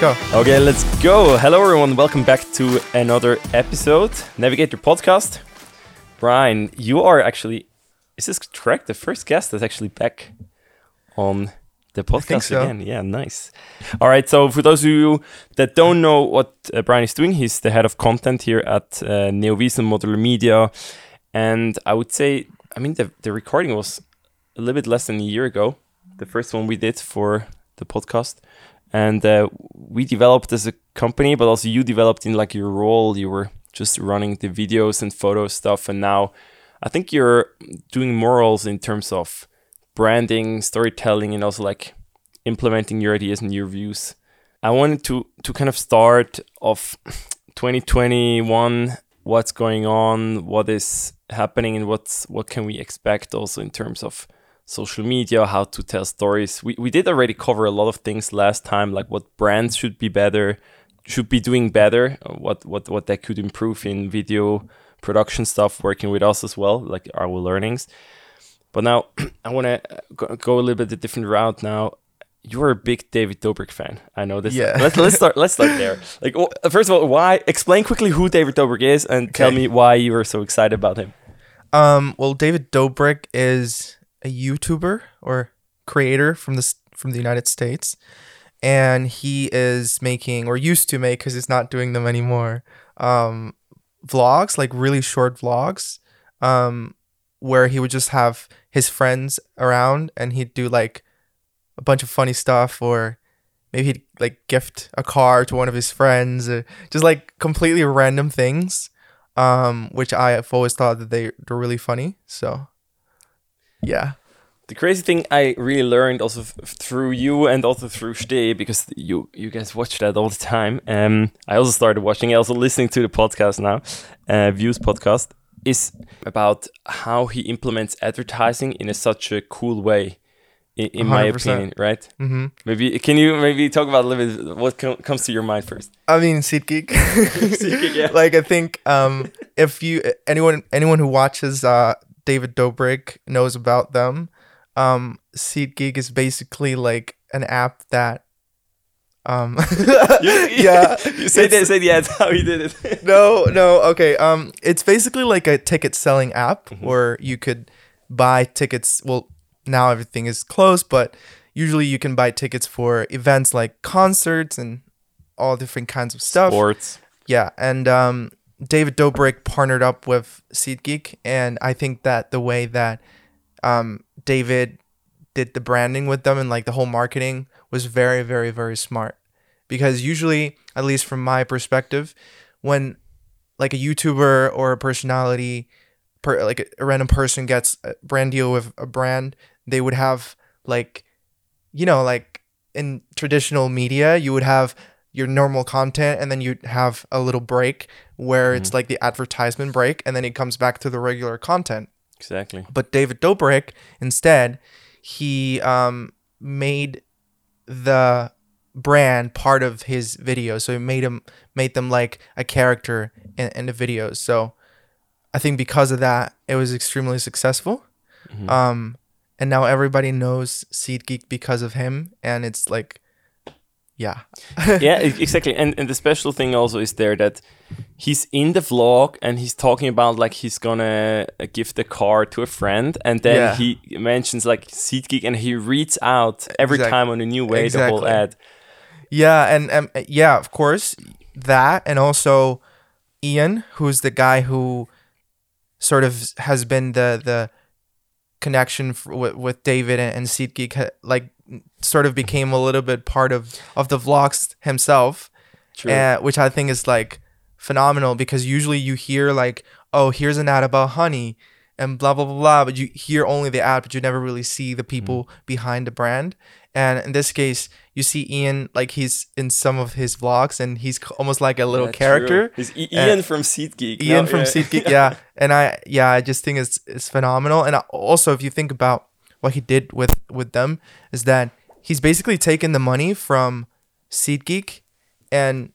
let's go. Okay, let's go. Hello, everyone. Welcome back to another episode, Navigator Podcast. Bryan, you are actually, is this correct? The first guest that's actually back on the podcast so. again. Yeah, nice. All right, so for those of you that don't know what uh, Bryan is doing, he's the head of content here at uh, NEOVISO Modular Media. And I would say, I mean, the, the recording was a little bit less than a year ago, the first one we did for the podcast and uh, we developed as a company but also you developed in like your role. You were just running the videos and photo stuff. And now i think you're doing more roles in terms of branding storytelling and also like implementing your ideas and your views. I wanted to to kind of start off 2021 what's going on what is happening and what's what can we expect also in terms of social media, how to tell stories. We, we did already cover a lot of things last time, like what brands should be better, should be doing better, uh, what what what they could improve in video production stuff, working with us as well, like our learnings. But now I want to go, go a little bit a different route now. You're a big David Dobrik fan. I know this. Yeah. let's let's start. Let's start there. Like, first of all, why? Explain quickly who David Dobrik is, and tell me why you are so excited about him. Um, well, David Dobrik is a YouTuber or creator from the from the United States, and he is making or used to make because he's not doing them anymore. Um, vlogs like really short vlogs, um, where he would just have his friends around and he'd do like a bunch of funny stuff or maybe he'd like gift a car to one of his friends or just like completely random things um, which I've always thought that they, they're really funny. So yeah. The crazy thing I really learned also f- through you and also through Steh because you you guys watch that all the time. Um, I also started watching, also listening to the podcast now, uh, Views podcast, is about how he implements advertising in a, such a cool way. In, in my opinion, right? Mm-hmm. Maybe can you maybe talk about a little bit what com- comes to your mind first? I mean, SeatGeek. SeatGeek, yeah. like I think um, if you anyone anyone who watches uh, David Dobrik knows about them. Um, SeatGeek is basically like an app that. Um, you, yeah, you say that, say the ads how you did it. no, no, okay. Um, it's basically like a ticket selling app Mhm. where you could buy tickets. Well, now everything is closed, but usually you can buy tickets for events like concerts and all different kinds of stuff. Sports. Yeah, and um, David Dobrik partnered up with SeatGeek, and I think that the way that um, David did the branding with them and like the whole marketing was very, very, very smart. Because usually, at least from my perspective, when like a YouTuber or a personality, per, like a, random person gets a brand deal with a brand, they would have like, you know, like in traditional media, you would have your normal content and then you'd have a little break where it's like the advertisement break and then he comes back to the regular content. Exactly. But David Dobrik, instead, he um, made the brand part of his videos. So he made him made them like a character in, in the videos. So I think because of that, it was extremely successful. Mhm. Um, and now everybody knows SeatGeek because of him, and it's like, yeah, yeah, exactly. And and the special thing also is there that he's in the vlog and he's talking about like he's gonna uh, give the car to a friend, and then Yeah. he mentions like SeatGeek and he reads out every Exact- time on a new way the whole ad. Yeah, and um, yeah, of course, that, and also Ian, who's the guy who sort of has been the the connection f- with, with David and, and SeatGeek, like sort of became a little bit part of of the vlogs himself, True. uh, which I think is like phenomenal because usually you hear like, oh, here's an ad about honey and blah blah blah blah, but you hear only the ad, but you never really see the people behind the brand. And in this case, you see Ian like he's in some of his vlogs, and he's almost like a little Yeah, true. character. He's I- Ian from SeatGeek. Ian No, from yeah. SeatGeek, yeah. And I, yeah, I just think it's it's phenomenal. And also, if you think about what he did with with them, is that he's basically taken the money from SeatGeek and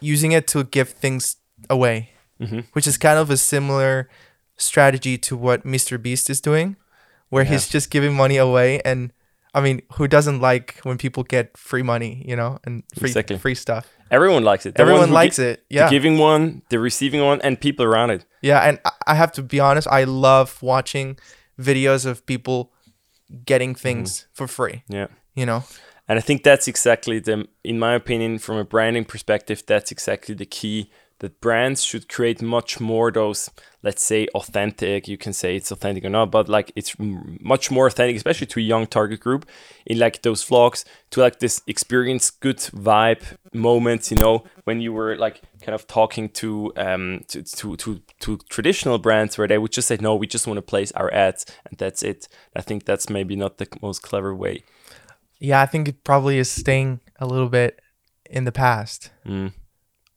using it to give things away, Mhm. which is kind of a similar strategy to what Mr. Beast is doing, where he's just giving money away. And I mean, who doesn't like when people get free money, you know, and free Exactly. free stuff? Everyone likes it. The Everyone likes gi- it. Yeah. The giving one, the receiving one, and people around it. Yeah, and I have to be honest, I love watching videos of people getting mm-hmm. things for free, Yeah. you know. And I think that's exactly the, in my opinion, from a branding perspective, that's exactly the key. That brands should create much more those, let's say, authentic. You can say it's authentic or not, but like it's much more authentic, especially to a young target group. In like those vlogs, to like this experience, good vibe moments. You know, when you were like kind of talking to um to to to, to traditional brands where they would just say, no, we just want to place our ads and that's it. I think that's maybe not the most clever way. Yeah, I think it probably is staying a little bit in the past, Mm.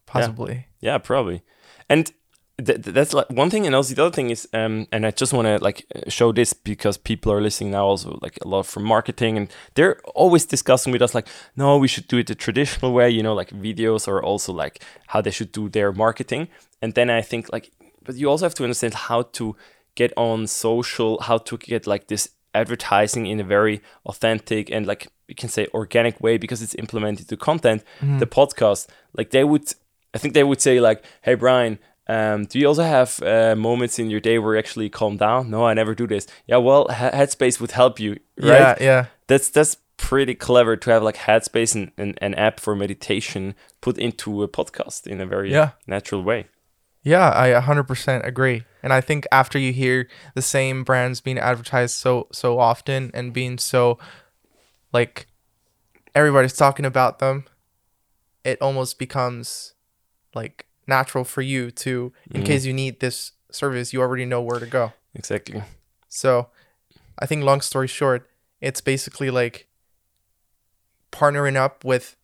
possibly. Yeah, probably. And th- th- that's like one thing, and also the other thing is, um, and I just want to like uh, show this because people are listening now, also like a lot from marketing, and they're always discussing with us like, no, we should do it the traditional way, you know, like videos or also like how they should do their marketing. And then I think like, but you also have to understand how to get on social, how to get like this advertising in a very authentic and like you can say organic way because it's implemented to content. The podcast, like they would I think they would say like, "Hey Bryan, um, do you also have uh, moments in your day where you actually calm down?" No, I never do this. Yeah, well, He- Headspace would help you, right? Yeah, yeah. That's that's pretty clever to have like Headspace and an, an app for meditation put into a podcast in a very Yeah. natural way. Yeah, I 100% agree. And I think after you hear the same brands being advertised so so often and being so like everybody's talking about them, it almost becomes like natural for you to in Mhm. case you need this service, you already know where to go. Exactly. So, I think long story short, it's basically like partnering up with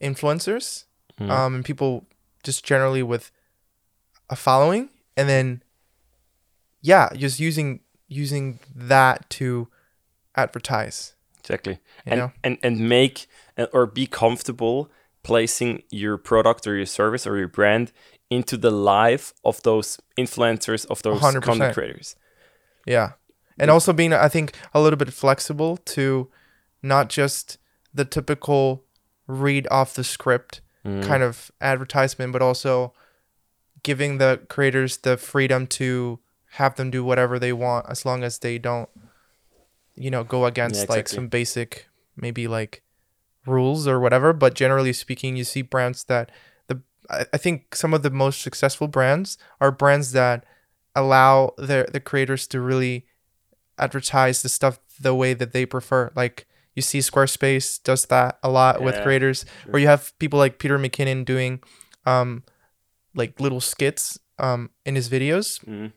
influencers Mhm. um, and people just generally with a following, and then yeah, just using using that to advertise. Exactly. You and, know? and and make uh, or be comfortable placing your product or your service or your brand into the life of those influencers of those 100%. content creators. Yeah. And also being, I think, a little bit flexible to not just the typical read off the script Mm. kind of advertisement, but also giving the creators the freedom to have them do whatever they want as long as they don't, you know, go against like exactly. some basic, maybe like rules or whatever. But generally speaking, you see brands that the, I think some of the most successful brands are brands that allow their the creators to really advertise the stuff the way that they prefer. Like you see Squarespace does that a lot with Yeah, creators where you have people like Peter McKinnon doing um like little skits um in his videos Mm.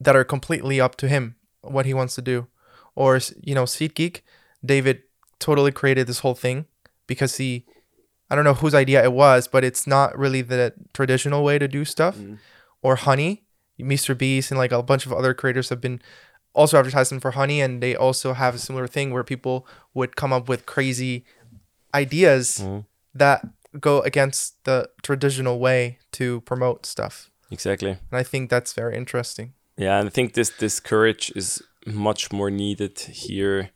that are completely up to him what he wants to do. Or you know, SeatGeek, David totally created this whole thing because he I don't know whose idea it was, but it's not really the traditional way to do stuff. Mm. Or Honey, Mr. Beast and like a bunch of other creators have been also advertising for Honey and they also have a similar thing where people would come up with crazy ideas Mm. that go against the traditional way to promote stuff. Exactly. And I think that's very interesting. Yeah, and I think this this courage is much more needed here.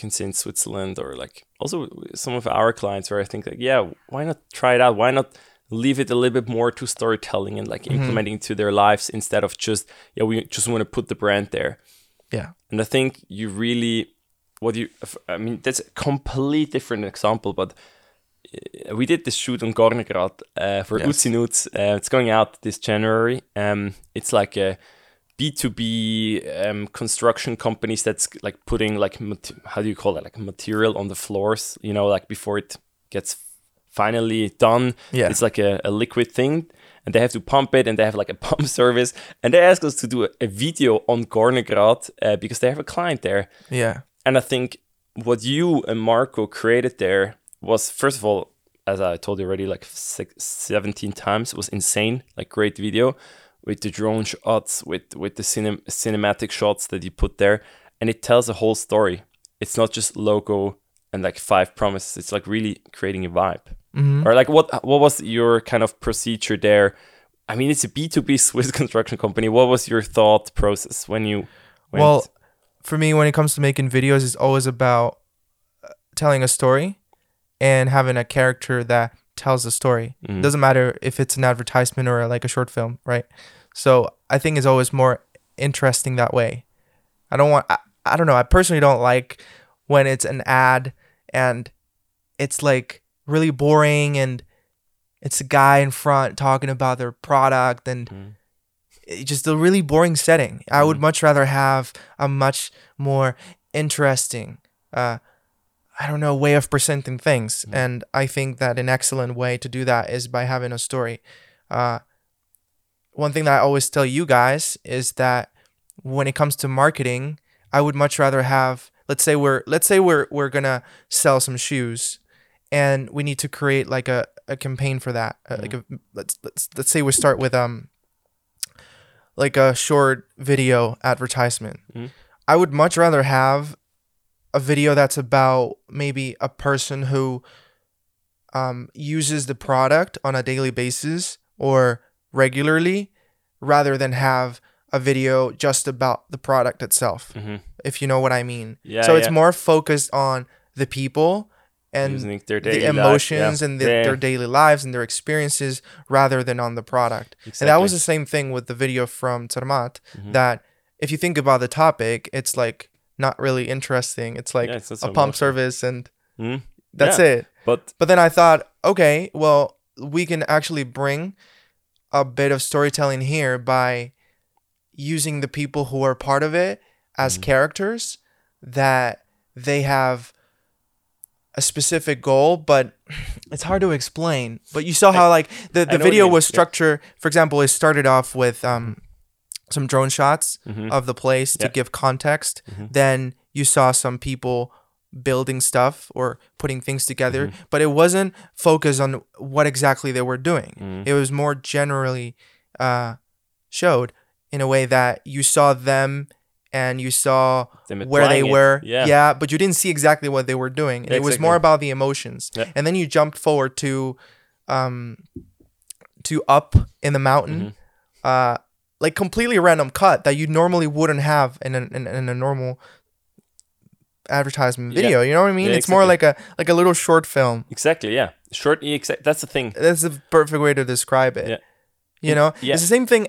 Can say in Switzerland or like also some of our clients where I think like, yeah, why not try it out? Why not leave it a little bit more to storytelling and like implementing to their lives instead of just yeah, we just want to put the brand there. Yeah. And I think you really, what you, I mean, that's a complete different example, but uh, we did this shoot on Gornergrat uh, for Yes. Uzi Nuts. Uh, it's going out this January. Um, it's like a B2B um, construction companies that's like putting like, how do you call it? Like material on the floors, you know, like before it gets finally done. Yeah. It's like a, a liquid thing and they have to pump it and they have like a pump service. And they asked us to do a, a video on Gornergrat uh, because they have a client there. Yeah. And I think what you and Marco created there was, first of all, as I told you already, like six, 17 times, was insane. Like great video with the drone shots, with with the cinem- cinematic shots that you put there, and it tells a whole story. It's not just logo and like five promises. It's like really creating a vibe. Mhm. Or like what what was your kind of procedure there? I mean, it's a B two B Swiss construction company. What was your thought process when you went? Well, for me, when it comes to making videos, it's always about uh, telling a story and having a character that tells the story. Mhm. Doesn't matter if it's an advertisement or like a short film, right? So I think it's always more interesting that way. I don't want. I, I don't know. I personally don't like when it's an ad and it's like really boring and it's a guy in front talking about their product and it- just a really boring setting. I would Mhm. much rather have a much more interesting, uh, I don't know, way of presenting things. Mhm. And I think that an excellent way to do that is by having a story. Uh, one thing that I always tell you guys is that when it comes to marketing, I would much rather have let's say we're let's say we're we're gonna sell some shoes and we need to create like a, a campaign for that. Uh, Like a, let's let's let's say we start with um like a short video advertisement. Mhm. I would much rather have a video that's about maybe a person who um, uses the product on a daily basis or regularly rather than have a video just about the product itself Mhm. if you know what i mean Yeah, so it's more focused on the people and Using their daily the life, emotions yeah. and the, Yeah, their daily lives and their experiences rather than on the product Exactly. and that was the same thing with the video from Zermatt Mhm. that if you think about the topic it's like not really interesting it's like Yeah, it's a pump service and Mhm. that's Yeah. it But but then I thought, okay, well, we can actually bring a bit of storytelling here by using the people who are part of it as Mhm. characters that they have a specific goal, but it's hard to explain. But you saw how like the, the know what you video was yeah. structured. For example, it started off with um some drone shots Mhm. of the place to Yeah. give context. Mhm. Then you saw some people building stuff or putting things together, Mm-hmm. but it wasn't focused on what exactly they were doing. Mhm. It was more generally uh, showed in a way that you saw them and you saw where they were. yeah. but you didn't see exactly what they were doing. Yeah, it was more about the emotions. Yeah. And then you jumped forward to um to up in the mountain. Mm-hmm. Uh like completely random cut that you normally wouldn't have in a, in, in a normal advertisement Yeah. video. You know what I mean? Yeah, it's more like a like a little short film. exactly, yeah. Short, yeah, exact. That's the thing. That's the perfect way to describe it. Yeah. You know, Yeah. it's the same thing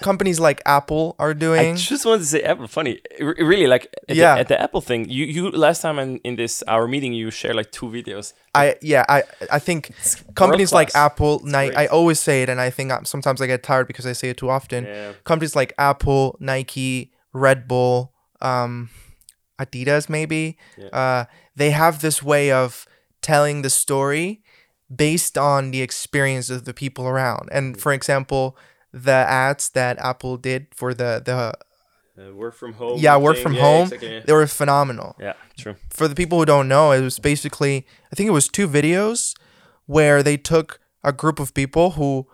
companies like Apple are doing. I just wanted to say Apple. Funny, R- really, like at, Yeah. the, at the Apple thing. You, you last time in, in this our meeting, you shared like two videos. I yeah, I I think companies like. Apple, Nike. I always say it, and I think I- sometimes I get tired because I say it too often. Yeah. Companies like Apple, Nike, Red Bull, um, Adidas, maybe. Yeah. Uh, they have this way of telling the story based on the experience of the people around. And for example, the ads that Apple did for the the Uh, work from home. yeah work thing, from yeah, home, exactly, yeah. they were phenomenal. Yeah, true. for the people who don't know, it was basically I think it was two videos where they took a group of people who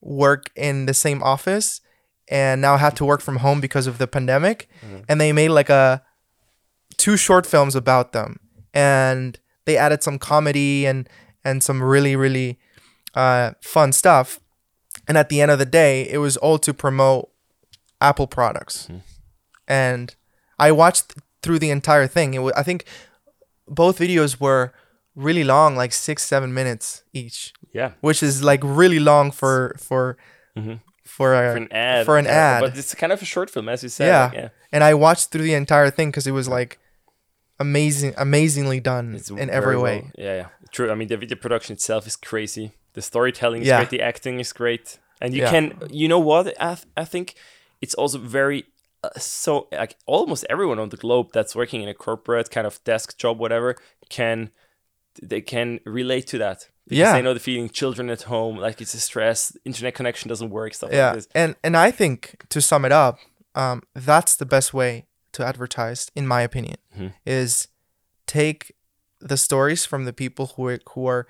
work in the same office and now had to work from home because of the pandemic Mhm. and they made like a two short films about them and they added some comedy and and some really really uh, fun stuff and at the end of the day it was all to promote apple products Mhm. and i watched through the entire thing it was, i think both videos were really long like six seven minutes each Yeah, which is like really long for for Mhm. for, a, for an ad. for an yeah, ad. but it's kind of a short film, as you said. Yeah. like, yeah. and i watched through the entire thing because it was like amazing amazingly done It's in very every well- way Yeah, yeah, true. I mean, the video production itself is crazy. The storytelling is Yeah. great. The acting is great, and you Yeah. can, you know what? I, th- I think it's also very uh, so like almost everyone on the globe that's working in a corporate kind of desk job, whatever, can they can relate to that. Because Yeah. they know the feeling. Children at home, like it's a stress. Internet connection doesn't work. Stuff yeah like this. and and i think to sum it up um that's the best way to advertise in my opinion Mhm. is take the stories from the people who are, who are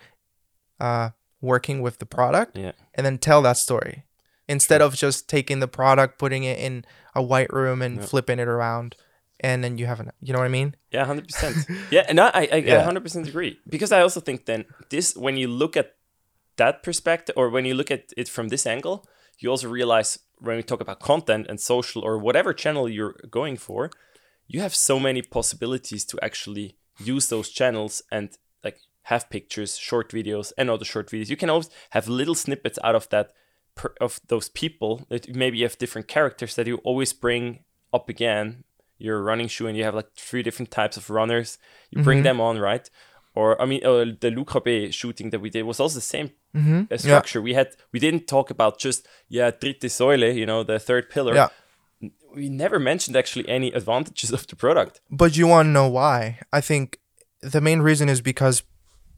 uh working with the product Yeah. and then tell that story instead of just taking the product putting it in a white room and Yeah. flipping it around and then you have an you know what i mean Yeah, hundred percent. Yeah, and I, I, I Yeah. hundred percent agree because I also think then this when you look at that perspective or when you look at it from this angle, you also realize when we talk about content and social or whatever channel you're going for, you have so many possibilities to actually use those channels and like have pictures, short videos, and other short videos. You can always have little snippets out of that per, of those people. That maybe you have different characters that you always bring up again. Your running shoe, and you have like three different types of runners. You bring them on, right? Or I mean, uh, the Luc Rabé shooting that we did was also the same uh, structure. We had we didn't talk about just yeah dritte Säule, you know, the third pillar. Yeah. We never mentioned actually any advantages of the product. But you want to know why? I think the main reason is because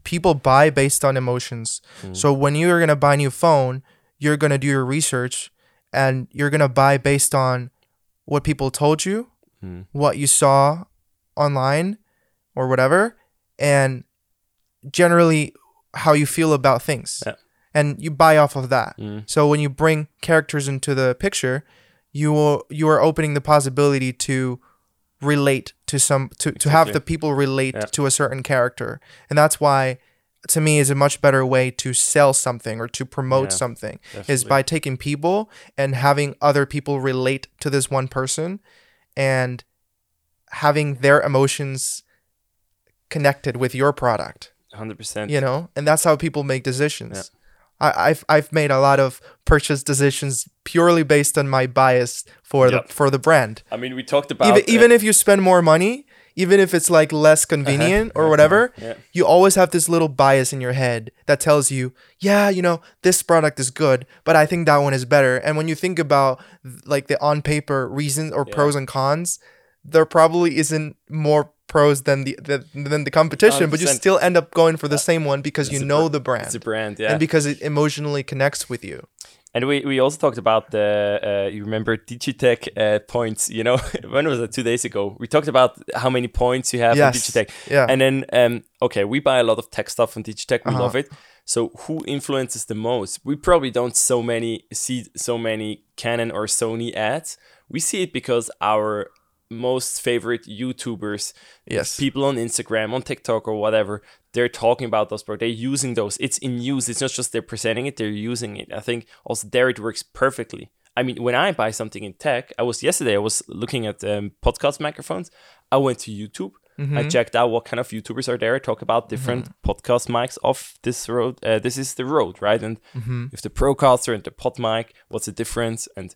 people buy based on emotions. Hmm. So when you're going to buy a new phone, you're going to do your research and you're going to buy based on what people told you, hmm. what you saw online or whatever, and generally how you feel about things. Yeah. And you buy off of that. Hmm. So when you bring characters into the picture, you will, you are opening the possibility to relate to some to, to have the people relate Yeah. to a certain character. And that's why to me is a much better way to sell something or to promote Yeah, something is by taking people and having other people relate to this one person and having their emotions connected with your product. Hundred percent. you know? And that's how people make decisions I, I've I've made a lot of purchase decisions purely based on my bias for Yep. the for the brand. I mean, we talked about even, uh, even if you spend more money even if it's like less convenient or whatever Yeah. you always have this little bias in your head that tells you yeah you know this product is good but i think that one is better. And when you think about like the on paper reasons or pros and cons there probably isn't more pros than the, the than the competition but you still end up going for the same one because you know br- the brand it's a brand, yeah. and because it emotionally connects with you And we, we also talked about the uh, you remember Digitec uh, points. You know, when was it? Two days ago. We talked about how many points you have Yes. Digitec. Yeah. And then um, okay, we buy a lot of tech stuff from Digitec. We Uh-huh. love it. So who influences the most? We probably don't so many see so many Canon or Sony ads. We see it because our most favorite YouTubers, Yes. people on Instagram, on TikTok or whatever, they're talking about those products. They're using those. It's in use. It's not just they're presenting it, they're using it. I think also there it works perfectly. I mean, when I buy something in tech, I was yesterday, I was looking at um, podcast microphones. I went to YouTube. I checked out what kind of YouTubers are there. I Talk about different podcast mics off this Rode. Uh, this is the Rode, right? And if the Procaster and the PodMic, what's the difference? And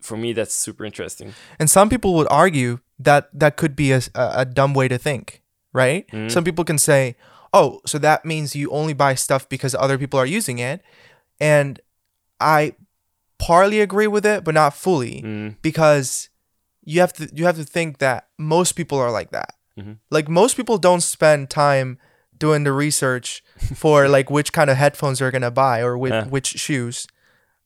for me, that's super interesting. And some people would argue that that could be a, a, dumb way to think, right? Mm-hmm. Some people can say, oh, so that means you only buy stuff because other people are using it. And I partly agree with it, but not fully Mm. because you have to you have to think that most people are like that. Mm-hmm. Like most people don't spend time doing the research for like which kind of headphones they're gonna buy or which, Yeah. which shoes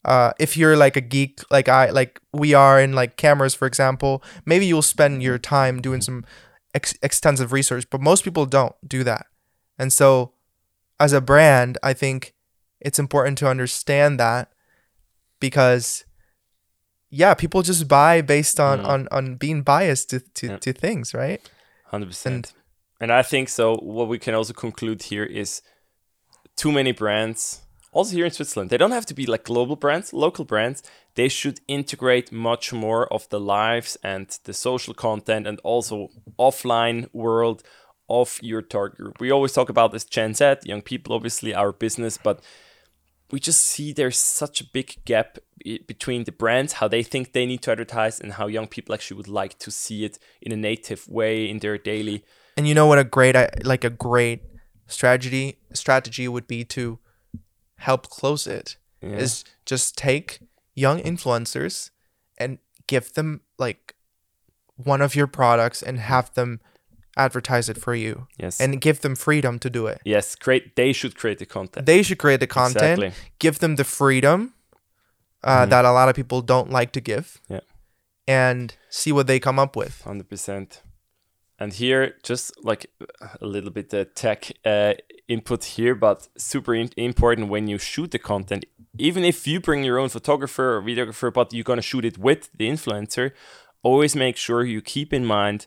uh, if you're like a geek like I like we are in like cameras for example maybe you'll spend your time doing some ex- extensive research but most people don't do that and so as a brand I think it's important to understand that because yeah people just buy based on on, on being biased to, to, Yeah. to things right Hundred percent. And I think so. What we can also conclude here is too many brands. Also here in Switzerland, they don't have to be like global brands, local brands. They should integrate much more of the lives and the social content and also offline world of your target group. We always talk about this Gen Z, young people, obviously our business, but we just see there's such a big gap between the brands, how they think they need to advertise, and how young people actually would like to see it in a native way in their daily. and you know what a great like a great strategy strategy would be to help close it is just take young influencers and give them like one of your products and have them advertise it for you Yes. and give them freedom to do it yes, create. They should create the content. they should create the content Exactly. give them the freedom uh, that a lot of people don't like to give Yeah. and see what they come up with Hundred percent. And here, just like a little bit the tech uh, input here, but super in- important when you shoot the content. Even if you bring your own photographer or videographer, but you're gonna shoot it with the influencer, always make sure you keep in mind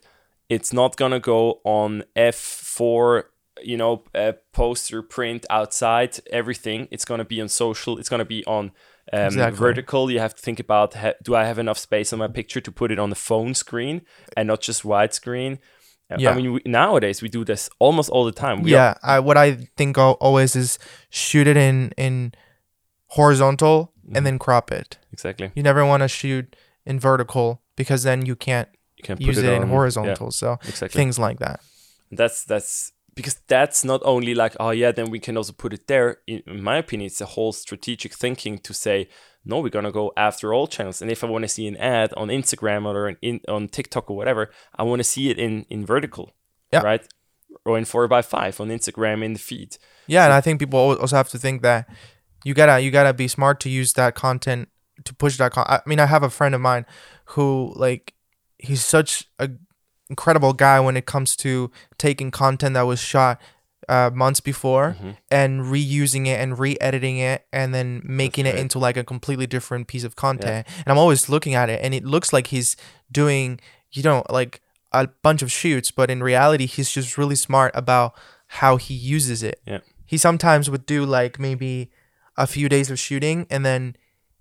it's not gonna go on f4 you know, uh, poster, print, outside, everything. It's gonna be on social. It's gonna be on um, Exactly. vertical. You have to think about: ha- Do I have enough space on my picture to put it on the phone screen and not just widescreen? Yeah. I mean, we, nowadays we do this almost all the time. We yeah, I, what I think al- always is shoot it in in horizontal Mm-hmm. and then crop it. exactly. You never want to shoot in vertical because then you can't You can put use it, in on- horizontal. So exactly. things like that. that's that's because that's not only like oh yeah then we can also put it there in, in my opinion it's a whole strategic thinking to say no we're gonna go after all channels and if i want to see an ad on instagram or an in, on tiktok or whatever i want to see it in in vertical Yeah. right or in 4x5 on instagram in the feed Yeah, and I think people also have to think that you gotta you gotta be smart to use that content to push that. Con- I mean, I have a friend of mine who like he's such a incredible guy when it comes to taking content that was shot uh, months before Mm-hmm. and reusing it and re-editing it and then making it into like a completely different piece of content. And I'm always looking at it and it looks like he's doing you know like a bunch of shoots, but in reality, he's just really smart about how he uses it yeah he sometimes would do like maybe a few days of shooting and then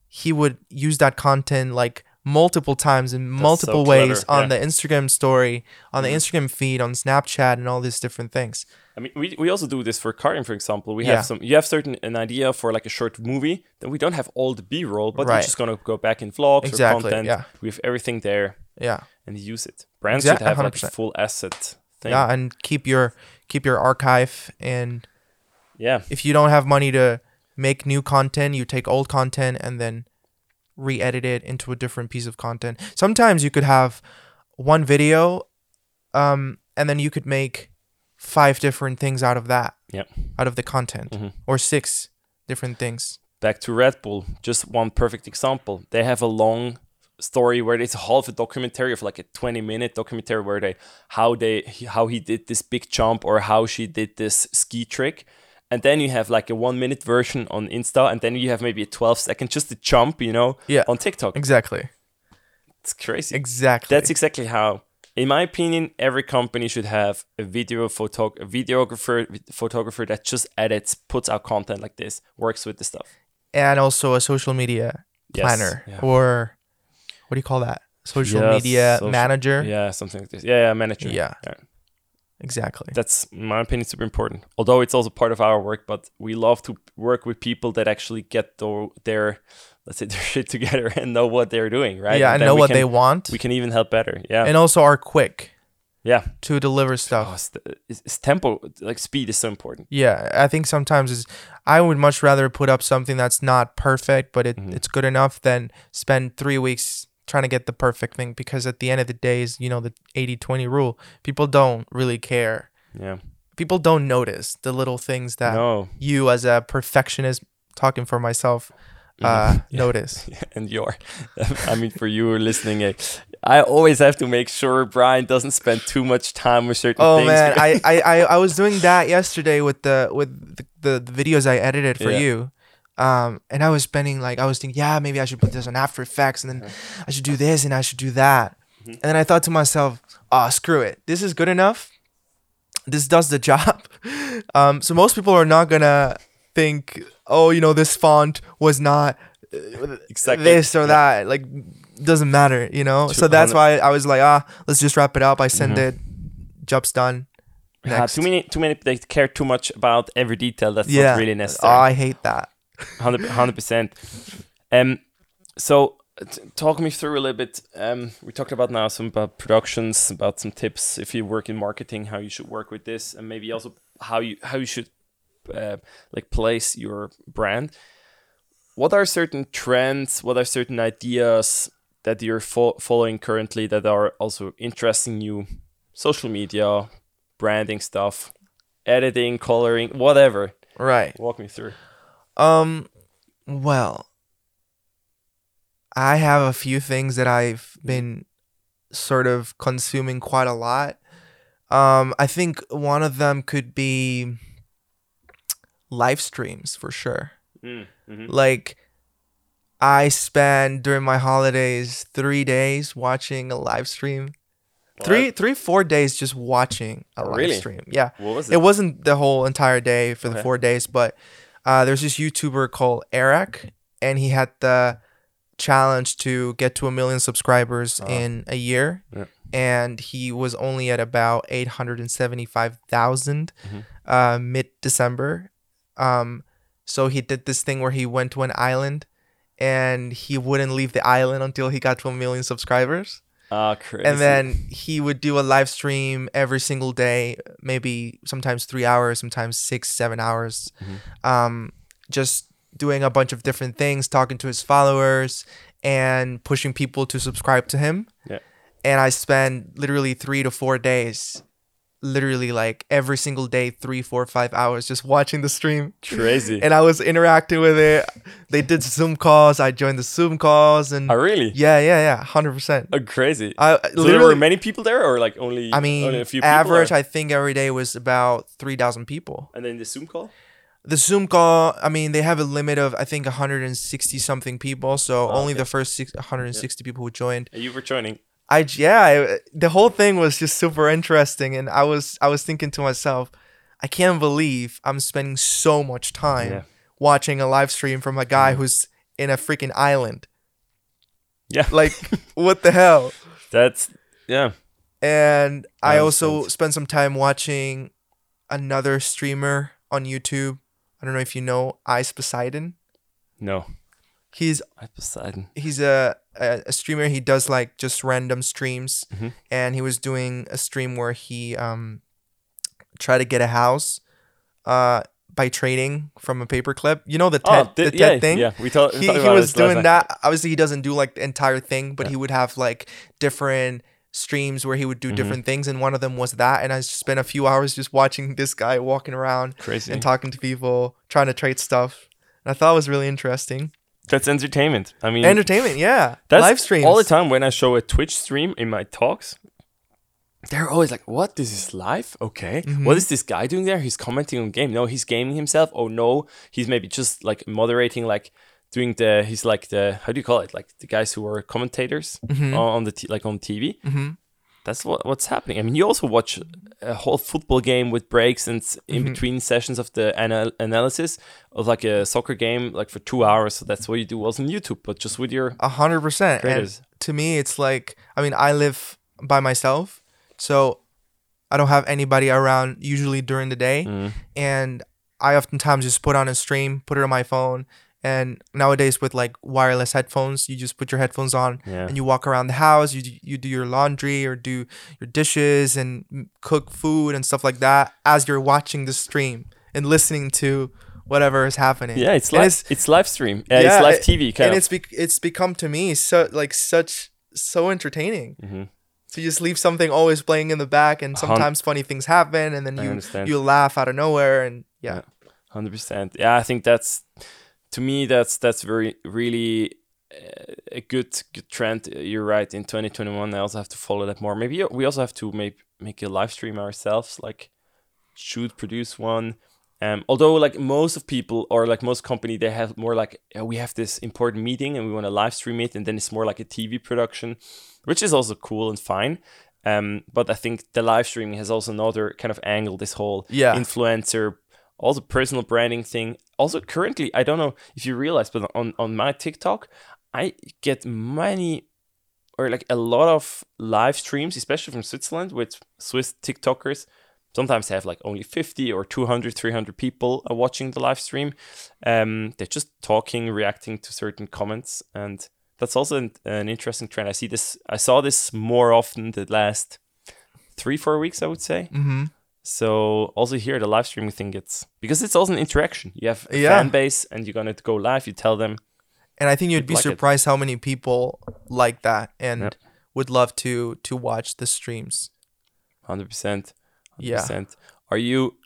he would use that content like multiple times in multiple ways clever, on yeah. the Instagram story, on the Mhm. Instagram feed, on Snapchat and all these different things. I mean, we, we also do this for karting, for example. We Yeah. have some. You have certain an idea for like a short movie. Then we don't have all the B roll, but we're just gonna go back in vlogs Exactly, or content. yeah. We have everything there Yeah. and use it. Brands Exact- should have like a full asset thing. Yeah, and keep your keep your archive and Yeah. if you don't have money to make new content, you take old content and then re-edit it into a different piece of content. Sometimes you could have one video um and then you could make five different things out of that. Yep. Out of the content Mhm. or six different things. Back to Red Bull, just one perfect example. They have a long story where it's half a documentary of like a 20 minute documentary where they how they how he did this big jump or how she did this ski trick and then you have like a one minute version on insta and then you have maybe a 12 second just a jump you know Yeah. on tiktok Exactly. it's crazy Exactly. that's exactly how in my opinion every company should have a video photo a videographer photographer that just edits puts out content like this works with the stuff and also a social media Yes, planner yeah. or what do you call that? Social Yes, media social- manager. yeah something like this yeah yeah manager Yeah. Exactly. that's in my opinion super important although it's also part of our work but we love to work with people that actually get the, their let's say their shit together and know what they're doing right yeah, and then know what can- they want. we can even help better yeah and also are quick yeah to deliver oh, stuff. it's, it's, it's tempo like speed is so important Yeah, I think sometimes is I would much rather put up something that's not perfect, but it, Mhm. it's good enough than spend three weeks trying to get the perfect thing because at the end of the day is, you know, the 80-20 rule. People don't really care. yeah People don't notice the little things that no you as a perfectionist talking for myself uh Yeah. notice. and you're i mean for you listening eh, i always have to make sure Bryan doesn't spend too much time with certain Oh things man, I, I, I, I was doing that yesterday with the with the, the, the videos I edited for Yeah. you. Um, and I was spending like I was thinking, yeah, maybe I should put this on After Effects, and then I should do this, and I should do that. Mhm. And then I thought to myself, oh, screw it, this is good enough. This does the job. Um, so most people are not gonna think, oh, you know, this font was not uh, Exactly. this or Yeah. that. Like, doesn't matter, you know. So that's why I was like, ah, let's just wrap it up. I send Mhm. it, job's done. Yeah, Next. too many too many they care too much about every detail that's yeah, not really necessary. Oh, I hate that. 100 percent. Um, so t- talk me through a little bit. Um, we talked about now some about productions, about some tips if you work in marketing, how you should work with this, and maybe also how you how you should uh, like place your brand. What are certain trends? What are certain ideas that you're fo- following currently that are also interesting you? Social media, branding stuff, editing, coloring, whatever. Right. Walk me through. Um. Well, I have a few things that I've been sort of consuming quite a lot. Um, I think one of them could be live streams for sure. Mm-hmm. Like, I spend during my holidays three days watching a live stream three, three, four days just watching a Oh, live really? stream. Yeah, What was it? it wasn't the whole entire day for the four days, but uh, there's this YouTuber called Eric, and he had the challenge to get to a million subscribers Oh. in a year, Yeah. and he was only at about eight hundred and seventy-five thousand Mhm. uh, mid December. Um, so he did this thing where he went to an island, and he wouldn't leave the island until he got to a million subscribers Ah, crazy. and then he would do a live stream every single day maybe sometimes three hours sometimes six seven hours Mhm. um, just doing a bunch of different things talking to his followers and pushing people to subscribe to him Yeah. and i spent literally three to four days literally like every single day three four five hours just watching the stream crazy. and i was interacting with it they did zoom calls i joined the zoom calls and oh, really? yeah yeah yeah 100% Oh, crazy. I So there were literally many people there, or like only? I mean, only a few people, average, or- I think every day was about 3,000 people. and then the Zoom call. The Zoom call, I mean, they have a limit of, I think, 160 something people. So Oh, only okay. the first six, 160 people who joined. And you were joining. I, yeah, I, the whole thing was just super interesting. And I was, I was thinking to myself, I can't believe I'm spending so much time Yeah. watching a live stream from a guy mm-hmm. who's in a freaking island. Yeah. Like, what the hell? That's yeah. And I I also understand. spent some time watching another streamer on YouTube. I don't know if you know Ice Poseidon. No, He's I Poseidon. he's a, a, a streamer. He does like just random streams, Mhm. and he was doing a stream where he um tried to get a house uh by trading from a paperclip. You know the TED, oh, thi- the yeah, thing. Yeah, we talked. he, he was doing that. Obviously, he doesn't do like the entire thing, but he would have like different streams where he would do Mhm. different things, and one of them was that. And I spent a few hours just watching this guy walking around Crazy. and talking to people, trying to trade stuff. And I thought it was really interesting. That's entertainment. I mean, Entertainment, yeah. that's Live streams all the time when I show a Twitch stream in my talks. They're always like, "What? This is live? Okay. Mm-hmm. What is this guy doing there? He's commenting on game. No, he's gaming himself. Oh no, he's maybe just like moderating, like doing the. He's like the how do you call it? Like the guys who are commentators Mhm. on, the t- like on TV. Mhm. That's what what's happening. I mean, you also watch a whole football game with breaks and in Mhm. between sessions of the anal- analysis of like a soccer game, like for two hours. So that's what you do also on YouTube, but just with your A hundred percent. To me, it's like I mean, I live by myself, so I don't have anybody around usually during the day. Mm. and I oftentimes just put on a stream, put it on my phone, and nowadays with like wireless headphones, you just put your headphones on Yeah. and you walk around the house. You you do your laundry or do your dishes and cook food and stuff like that as you're watching the stream and listening to whatever is happening. Yeah, it's live. it's- It's, live stream. Uh, Yeah, it's live TV kind and of. it's bec it's become to me so like such so entertaining. Mhm. So you just leave something always playing in the back, and sometimes funny things happen, and then you you laugh out of nowhere, and yeah. Hundred percent. Yeah, I think that's to me that's that's very really uh, a good good trend. You're right. In 2021, I also have to follow that more. Maybe we also have to make make a live stream ourselves. Like shoot, produce one. Um, although like most of people or like most company, they have more like we have this important meeting and we want to live stream it, and then it's more like a TV production, which is also cool and fine. Um, but I think the live streaming has also another kind of angle. This whole Yeah. influencer, also personal branding thing. Also, currently, I don't know if you realize, but on on my TikTok, I get many or like a lot of live streams, especially from Switzerland, with Swiss TikTokers. Sometimes have like only 50 or 200, 300 people are watching the live stream. Um, they're just talking, reacting to certain comments, and that's also an, an interesting trend. I see this. I saw this more often the last three, four weeks, I would say. Mm-hmm. So also here the live streaming thing gets because it's also an interaction. You have a Yeah. fan base and you're gonna go live. You tell them And I think you'd You'd be like it. surprised how many people like that and would love to to watch the streams. hundred percent. Yeah. Are you?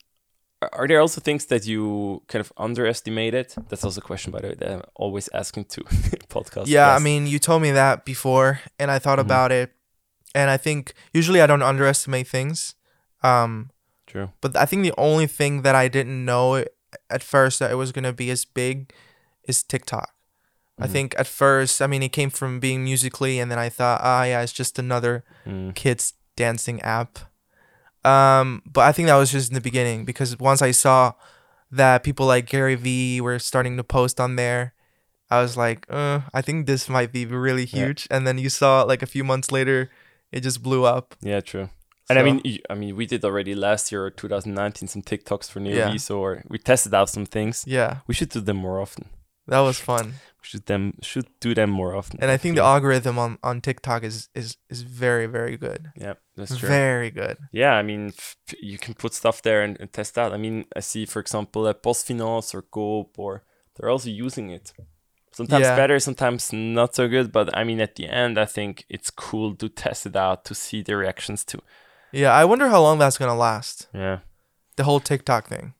are- there also things that you kind of underestimated? That's also a question, by the way, that I'm always asking to podcast. Yeah, I mean, you told me that before, and I thought Mhm. about it, and I think usually I don't underestimate things, um, true. but I think the only thing that I didn't know at first that it was gonna be as big is TikTok. I Mhm. think at first, I mean, it came from being Musical.ly, and then I thought, ah, yeah, it's just another Mm. kids dancing app. Um, but I think that was just in the beginning because once I saw that people like Gary Vee were starting to post on there, I was like, uh, I think this might be really Yeah. huge. And then you saw like a few months later, it just blew up. Yeah, true. And I mean, I mean, we did already last year 2019 some TikToks for Neo Yeah. Or we tested out some things. yeah, We should do them more often. that was fun. We should them should do them more often. And I think the algorithm on, on TikTok is, is, is very, very good. yeah, that's true. Very good. Yeah, I mean, you can put stuff there and, and test out. I mean, I see, for example, uh, Postfinance or Coop, or they're also using it. Sometimes Yeah. better, sometimes not so good. But I mean, at the end, I think it's cool to test it out to see the reactions too. Yeah, I wonder how long that's gonna last. Yeah, The whole TikTok thing.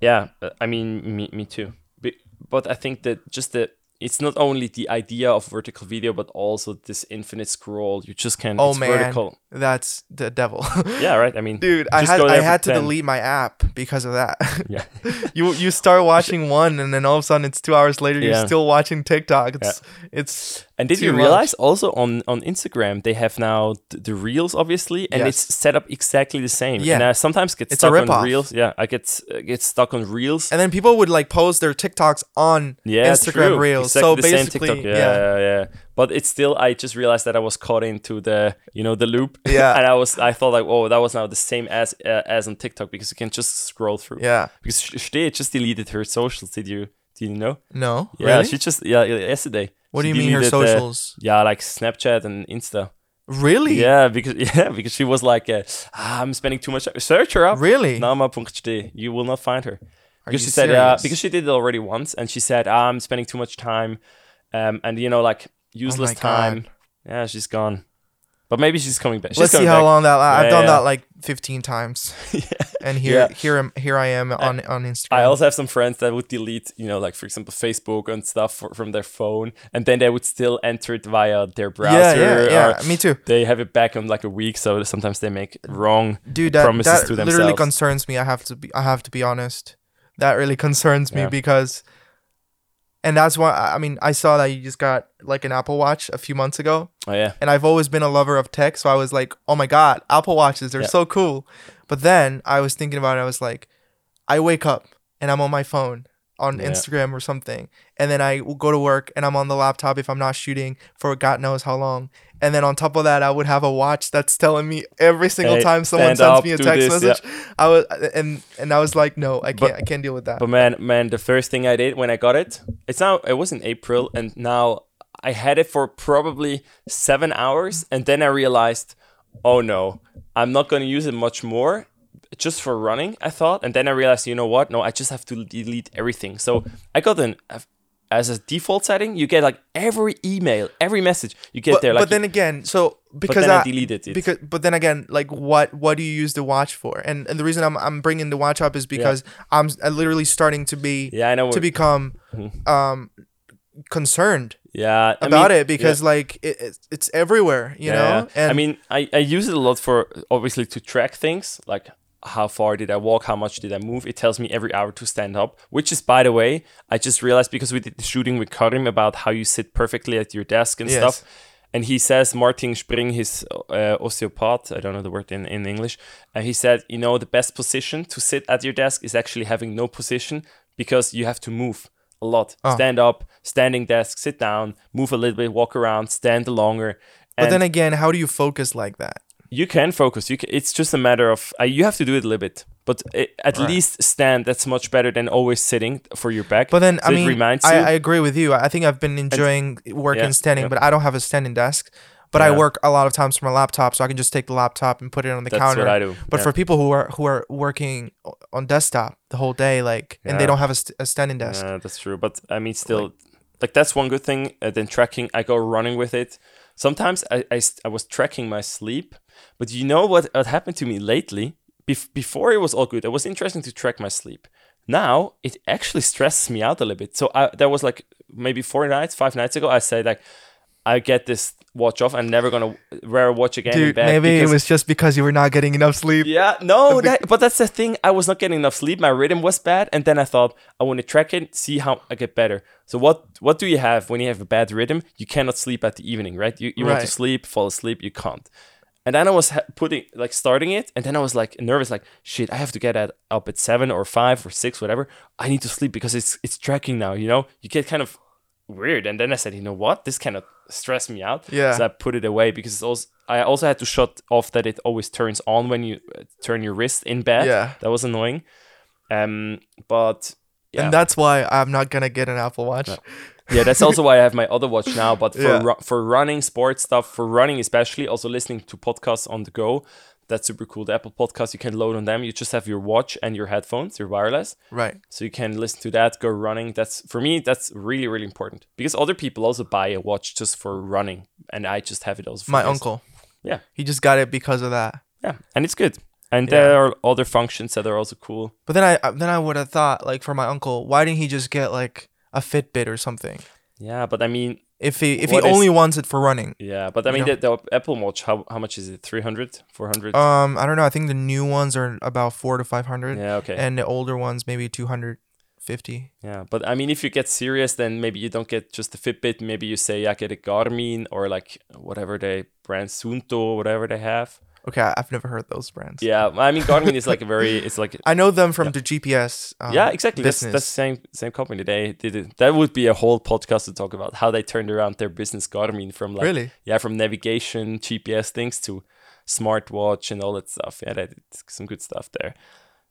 yeah. I mean, me, me too. But, but I think that just the it's not only the idea of vertical video, but also this infinite scroll. You just can't. Oh, it's man. vertical. That's the devil. Yeah, right. I mean, Dude, I had I had to 10. delete my app because of that. yeah. you you start watching one and then all of a sudden it's two hours later you're Yeah. still watching TikTok. It's it's And did you much. realize also on on Instagram they have now th- the reels obviously, and Yes. it's set up exactly the same. Yeah. And I sometimes get It's a stuck on reels. Yeah, I get uh, get stuck on reels. and then people would like post their TikToks on yeah, Instagram true. Reels. Exactly so basically, TikTok. Yeah, yeah. yeah, yeah. But it's still I just realized that I was caught into the you know the loop. Yeah. and I was I thought like oh that was now the same as uh, as on TikTok because you can just scroll through. Yeah. Because Ste just deleted her socials. Did you did you know? No. Yeah, really? she just yeah yesterday. what do you mean her uh, socials? yeah, like Snapchat and Insta. really? Yeah, because yeah, because she was like, uh, ah, I'm spending too much. time. Search her up. Really? Nama.st. You will not find her. Are Because she said, yeah, serious? because she did it already once, and she said, ah, I'm spending too much time, um, and you know, like Oh useless Oh time. God. Yeah, she's gone. But maybe she's coming back. She's Let's see coming how back. long that. la- I've done yeah. that like 15 times, and here, Yeah. here, here I am on on Instagram. I also have some friends that would delete, you know, like for example, Facebook and stuff for, from their phone, and then they would still enter it via their browser. yeah, yeah, yeah. Me too, They have it back in like a week, so sometimes they make wrong. dude. That promises that to literally concerns me. I have to be. I have to be honest. That really concerns me Yeah. because, and that's why I mean I saw that you just got like an Apple Watch a few months ago, Oh yeah, and I've always been a lover of tech, so I was like, oh my god, Apple Watches, they're Yeah. so cool. But then I was thinking about it, I was like, I wake up and I'm on my phone on Yeah. Instagram or something, and then I go to work and I'm on the laptop if I'm not shooting for God knows how long. And then on top of that, I would have a watch that's telling me every single Hey, time someone sends up, me a text this, yeah. message. I was and and I was like, no, I can't, But- I can't deal with that. But man, man, the first thing I did when I got it, it's now it was in April, and now I had it for probably seven hours, and then I realized, oh no, I'm not gonna use it much more, just for running. I thought, and then I realized, you know what? No, I just have to delete everything. So I got an as a default setting, you get like every email, every message you get but, there. Like, but then again, so because I I, deleted it. Because but then again, like what what do you use the watch for? And and the reason I'm I'm bringing the watch up is because I'm s- uh, literally starting to be yeah, I know. to become um concerned yeah, I about mean, it because like it, it's, everywhere, you know. And I mean, I, I use it a lot for obviously to track things like how far did I walk, how much did I move. It tells me every hour to stand up, which is by the way, I just realized because we did the shooting with Karim about how you sit perfectly at your desk and Yes. stuff. And he says Martin Spring, his uh, osteopath, I don't know the word in, in English, and he said, you know, the best position to sit at your desk is actually having no position because you have to move a lot. Oh. Stand up, standing desk, sit down, move a little bit, walk around, stand longer. but then again, how do you focus like that? You can focus. You can, it's just a matter of uh, you have to do it a little bit, but it, at Right. least stand. That's much better than always sitting for your back. But then So I mean, reminds I, you. I agree with you. I think I've been enjoying working yeah, standing, yeah. but I don't have a standing desk. But I work a lot of times from a laptop, so I can just take the laptop and put it on the That's counter. That's what I do. But yeah. for people who are who are working on desktop the whole day, like, and they don't have a, st- a standing desk. Yeah, that's true. But I mean, still, like, that's one good thing. Uh, then tracking, I go running with it. Sometimes I, I, I was tracking my sleep, but you know what, what happened to me lately? Bef- before it was all good. It was interesting to track my sleep. Now it actually stresses me out a little bit. So I, there was like maybe four nights, five nights ago. I said like, I get this watch off. I'm never gonna wear a watch again. Dude, maybe it was just because you were not getting enough sleep. yeah, no, that, but that's the thing. I was not getting enough sleep. My rhythm was bad, and then I thought I want to track it, see how I get better. So what what do you have when you have a bad rhythm? You cannot sleep at the evening, right? You you want to sleep, fall asleep, you can't. And then I was putting like starting it, and then I was like nervous, like shit, I have to get at, up at seven or five or six, whatever. I need to sleep because it's it's tracking now. You know, you get kind of weird. And then I said, you know what, this kind of stressed me out. Yeah. So I put it away because it's also I also had to shut off that it always turns on when you uh, turn your wrist in bed. Yeah. that was annoying. Um, but yeah, And that's why I'm not gonna get an Apple Watch. yeah, that's also why I have my other watch now. But for Yeah. ru- for running, sports stuff, for running especially, also listening to podcasts on the go. That's super cool. The Apple Podcasts you can load on them. You just have your watch and your headphones, your wireless, Right. so you can listen to that. Go running. That's for me. That's really really important because other people also buy a watch just for running, and I just have it also. For My this. uncle. Yeah. He just got it because of that. Yeah, and it's good. And Yeah. there are other functions that are also cool. But then I then I would have thought like for my uncle, why didn't he just get like a Fitbit or something? Yeah, but I mean, If he if he is- only wants it for running. yeah, but I mean, the, the Apple Watch, how, how much is it? 300, 400? Um, I don't know. I think the new ones are about four to five hundred, yeah, okay. and the older ones maybe two hundred fifty. Yeah, but I mean, if you get serious, then maybe you don't get just the Fitbit. Maybe you say, I get a Garmin or like whatever they brand Suunto, whatever they have. Okay, I've never heard those brands. Yeah, I mean, Garmin is like a very, it's like, I know them from the GPS. Um, yeah, exactly. That's, Business. that's the same same company. They did it. That would be a whole podcast to talk about how they turned around their business Garmin from like, really. yeah, from navigation, GPS things to smartwatch and all that stuff. Yeah, they did some good stuff there.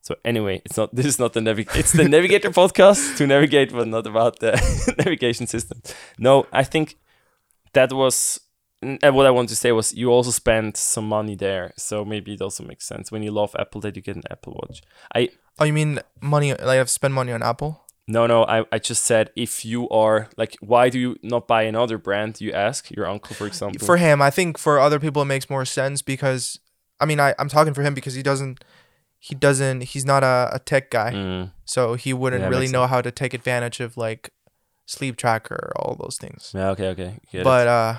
So anyway, it's not this is not the navig it's the navigator podcast to navigate, but not about the navigation system. No, I think that was and what I want to say was you also spend some money there, so maybe it also makes sense when you love Apple that you get an Apple Watch. I Oh, you mean money? Like I've spent money on Apple? no no I, I just said if you are like why do you not buy another brand? You ask your uncle for example. For him, I think for other people it makes more sense because I mean I I'm talking for him because he doesn't he doesn't he's not a, a tech guy, Mm, so he wouldn't Yeah, really know how to take advantage of like sleep tracker, all those things. yeah, okay, okay. get it. but uh,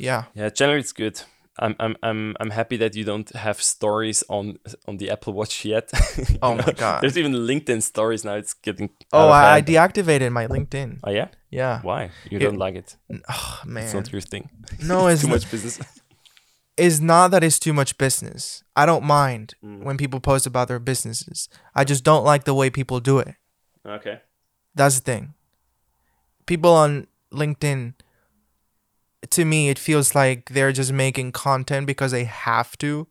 yeah. Yeah, generally it's good. I'm I'm I'm I'm happy that you don't have stories on on the Apple Watch yet. Oh know, my god. There's even LinkedIn stories now. It's getting. Oh, I, I deactivated my LinkedIn. oh yeah. Yeah. Why? You Yeah. don't like it? Oh man, It's not your thing. No, it's too not, much business. it's not that it's too much business. I don't mind Mm. when people post about their businesses. I just don't like the way people do it. Okay. That's the thing. People on LinkedIn, to me, it feels like they're just making content because they have to,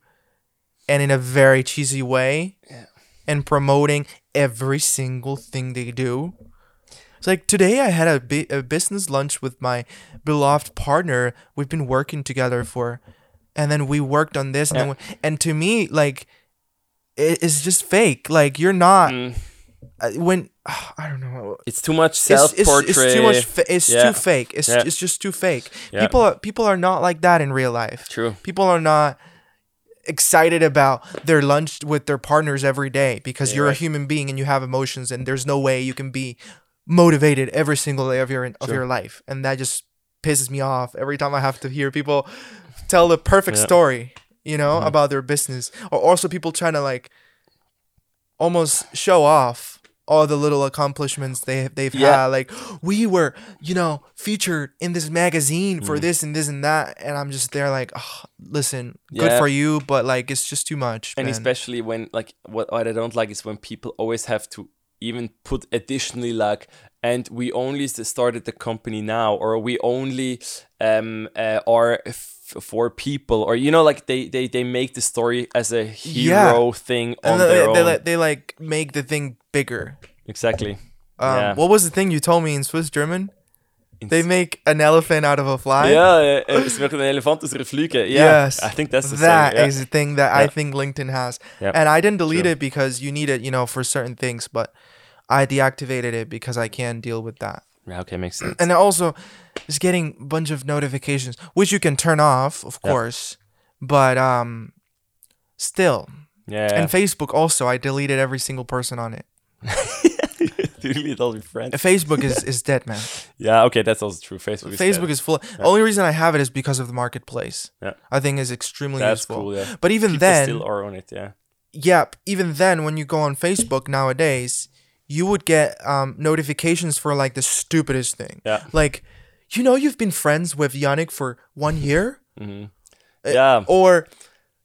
and in a very cheesy way, Yeah. and promoting every single thing they do. It's like today I had a, bi- a business lunch with my beloved partner. We've been working together for, and then we worked on this, and, then we- and to me, like, it, it's just fake. Like you're not Mm, uh, when I don't know it's too much self portrait. it's too much. Fa- it's Yeah. too fake. It's Yeah. it's just too fake. Yeah. People are, people are not like that in real life. True. People are not excited about their lunch with their partners every day because you're right. a human being and you have emotions and there's no way you can be motivated every single day of your of Sure. your life and that just pisses me off every time I have to hear people tell the perfect story you know Mhm. about their business or also people trying to like almost show off all the little accomplishments they they've Yeah. had like we were you know featured in this magazine for Mm. this and this and that and I'm just there like oh, listen good for you but like it's just too much and man. especially when like what, what I don't like is when people always have to even put additionally like and we only started the company now or we only um uh, are f- for people or you know like they they they make the story as a Yeah. hero thing on and their they, they, own. like they like make the thing bigger. Exactly. Um, Yeah. what was the thing you told me in Swiss German? They make an elephant out of a fly? Es wird een elefant aus einer yeah. Yes, I think that's the That same is the thing that I think LinkedIn has. And I didn't delete True. it because you need it, you know, for certain things, but I deactivated it because I can't deal with that. yeah okay makes sense And also it's getting a bunch of notifications, which you can turn off, of Yeah. course. But um still. yeah And Facebook also, I deleted every single person on it. delete all your friends Facebook is, is dead, man. yeah okay that's also true Facebook is Facebook dead. is full. The only reason I have it is because of the marketplace. Yeah. I think is extremely that's useful. cool yeah But even people then, still are on it yeah yep, even then, when you go on Facebook nowadays, you would get um, notifications for like the stupidest thing. yeah. Like, you know, you've been friends with Yannick for one year, hmm Uh, yeah. or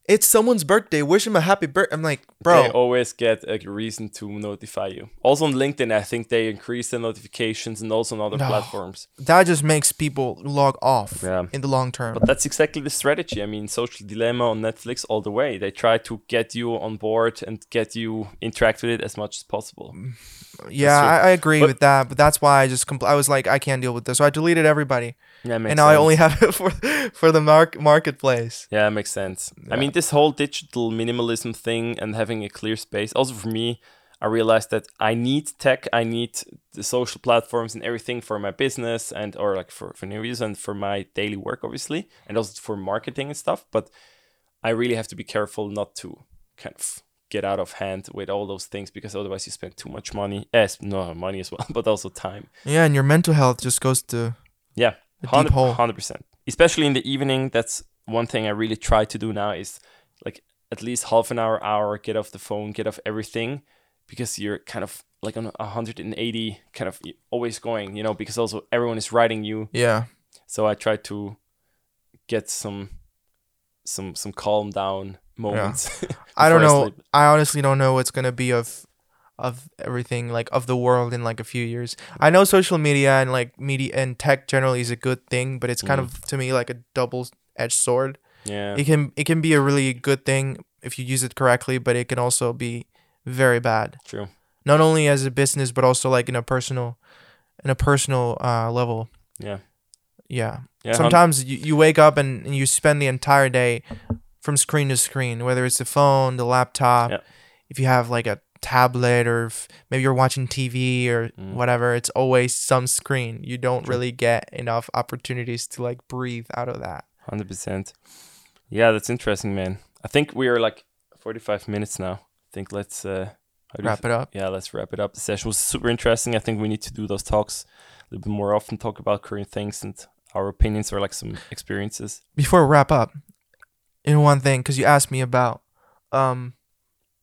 it's someone's birthday. Wish him a happy birthday. I'm like, bro. they always get a reason to notify you. Also on LinkedIn, I think they increase the notifications and also on other No. platforms. that just makes people log off Yeah. in the long term. But that's exactly the strategy. I mean, Social Dilemma on Netflix all the way. They try to get you on board and get you interact with it as much as possible. Mm. Yeah. I, I agree But- with that. But that's why I just compl- I was like, I can't deal with this. So I deleted everybody, Yeah, makes and now I only have it for for the mark marketplace. Yeah, it makes sense. I mean, this whole digital minimalism thing and having a clear space. Also, for me, I realized that I need tech. I need the social platforms and everything for my business and or like for for news and for my daily work, obviously, and also for marketing and stuff. But I really have to be careful not to kind of get out of hand with all those things because otherwise you spend too much money. Eh, yes, no money as well, but also time. Yeah, and your mental health just goes to Yeah, A deep hole. hundred percent. Especially in the evening, that's one thing I really try to do now is like at least half an hour, hour, get off the phone, get off everything, because you're kind of like on a hundred and eighty, kind of always going, you know, because also everyone is writing you. yeah. So I try to get some, some, some calm down moments. I don't know. sleep. I honestly don't know what's gonna be of of everything like of the world in like a few years. I know social media and like media and tech generally is a good thing, but it's kind Mm. of to me like a double edged sword. Yeah, It can it can be a really good thing if you use it correctly, but it can also be very bad. true. Not only as a business but also like in a personal in a personal uh level. Yeah. Yeah. Yeah, hun- Sometimes you, you wake up and, and you spend the entire day from screen to screen, whether it's the phone, the laptop, Yeah. if you have like a tablet or if maybe you're watching TV or Mm. whatever, it's always some screen. You don't really get enough opportunities to like breathe out of that. Hundred percent. Yeah, that's interesting, man. I think we are like forty-five minutes now. I think let's uh, how do you Wrap it up. yeah, let's wrap it up. The session was super interesting. I think we need to do those talks a little bit more often, talk about current things and our opinions or like some experiences. Before we wrap up, in one thing, because you asked me about um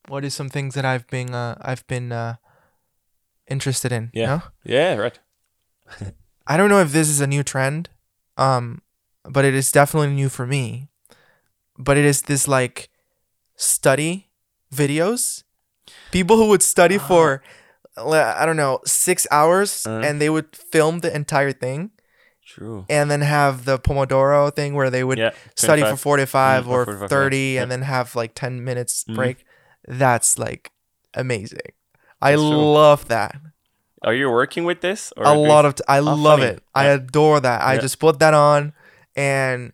what is some things that I've been uh, I've been uh, interested in. Yeah. know? Yeah, right. I don't know if this is a new trend, um, but it is definitely new for me. But it is this like study videos. People who would study Ah. for I don't know six hours, Uh. and they would film the entire thing, True. and then have the Pomodoro thing where they would Yeah. study for 25. forty five Mm, or 45 thirty, minutes, yeah. and then have like ten minutes Mhm. break. That's like amazing. I That's true. love that. Are you working with this? Or a lot of t- I love funny. it. I adore that. I just put that on and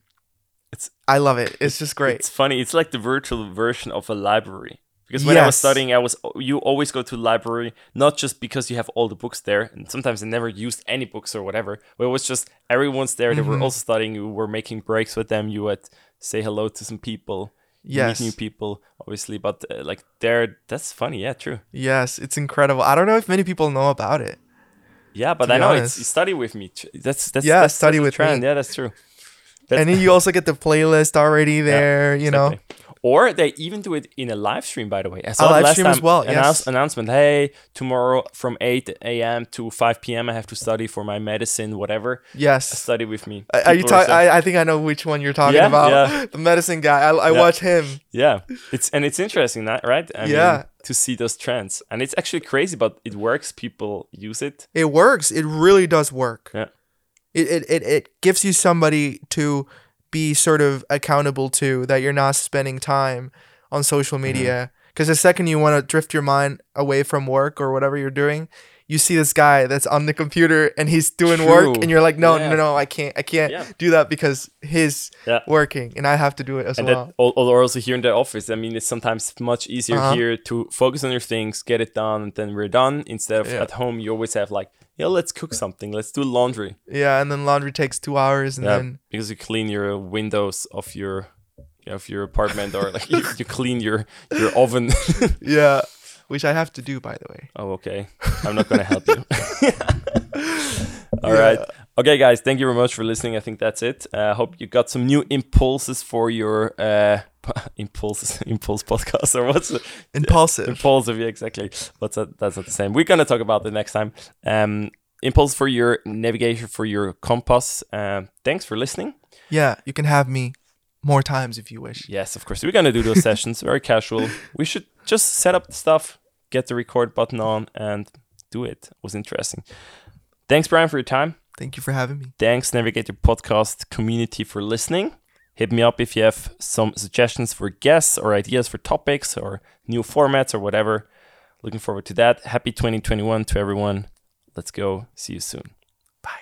It's- I love it. It's just great. It's funny. It's like the virtual version of a library. Because when I was studying, I was you always go to the library not just because you have all the books there, and sometimes I never used any books or whatever. But it was just everyone's there. They were Mhm. also studying. You were making breaks with them. You would say hello to some people. yes. meet new people, obviously. But uh, like there, that's funny. Yeah, true. Yes, it's incredible. I don't know if many people know about it. Yeah, but I know honest. it's study with me. That's that's Yeah, that's, study that's with trend. me. Yeah, that's true. That- and then you also get the playlist already there, you know. Or they even do it in a live stream, by the way. I saw live last stream time. as well, Announce- yes. Announcement: Hey, tomorrow from 8 a.m. to 5 p.m. I have to study for my medicine, whatever. Yes. Study with me. Are are you talking? I, I think I know which one you're talking Yeah, about. yeah. The medicine guy. I, I Yeah. watch him. yeah, it's and it's interesting, that right? I Yeah. mean, to see those trends, and it's actually crazy, but it works. People use it. It works. It really does work. Yeah. It, it, it, it gives you somebody to be sort of accountable to that you're not spending time on social Mm-hmm. media. Because the second you want to drift your mind away from work or whatever you're doing, you see this guy that's on the computer and he's doing work, and you're like, no, Yeah. no, no, I can't, I can't Yeah. do that because he's Yeah. working and I have to do it as and well. that al- also here in the office i mean it's sometimes much easier Uh-huh. here to focus on your things get it done and then we're done instead of at home you always have like yeah let's cook something. Let's do laundry. Yeah, and then laundry takes two hours, and yeah then because you clean your windows of your of your apartment or like you, you clean your your oven. Yeah, which I have to do by the way. oh okay. I'm not gonna help you. All right. Okay guys thank you very much for listening i think that's it i uh, hope you got some new impulses for your uh impulses impulse podcast or what's it Impulsive. impulsive yeah exactly but that, that's not the same we're gonna talk about it next time um impulse for your navigation for your compass um thanks for listening yeah, you can have me more times if you wish. Yes, of course. We're gonna do those sessions. Very casual. We should just set up the stuff, get the record button on, and do it. It was interesting. Thanks, Bryan, for your time. Thank you for having me. Thanks, Navigator Podcast community, for listening. Hit me up if you have some suggestions for guests or ideas for topics or new formats or whatever. Looking forward to that. Happy 2021 to everyone. Let's go. See you soon. Bye.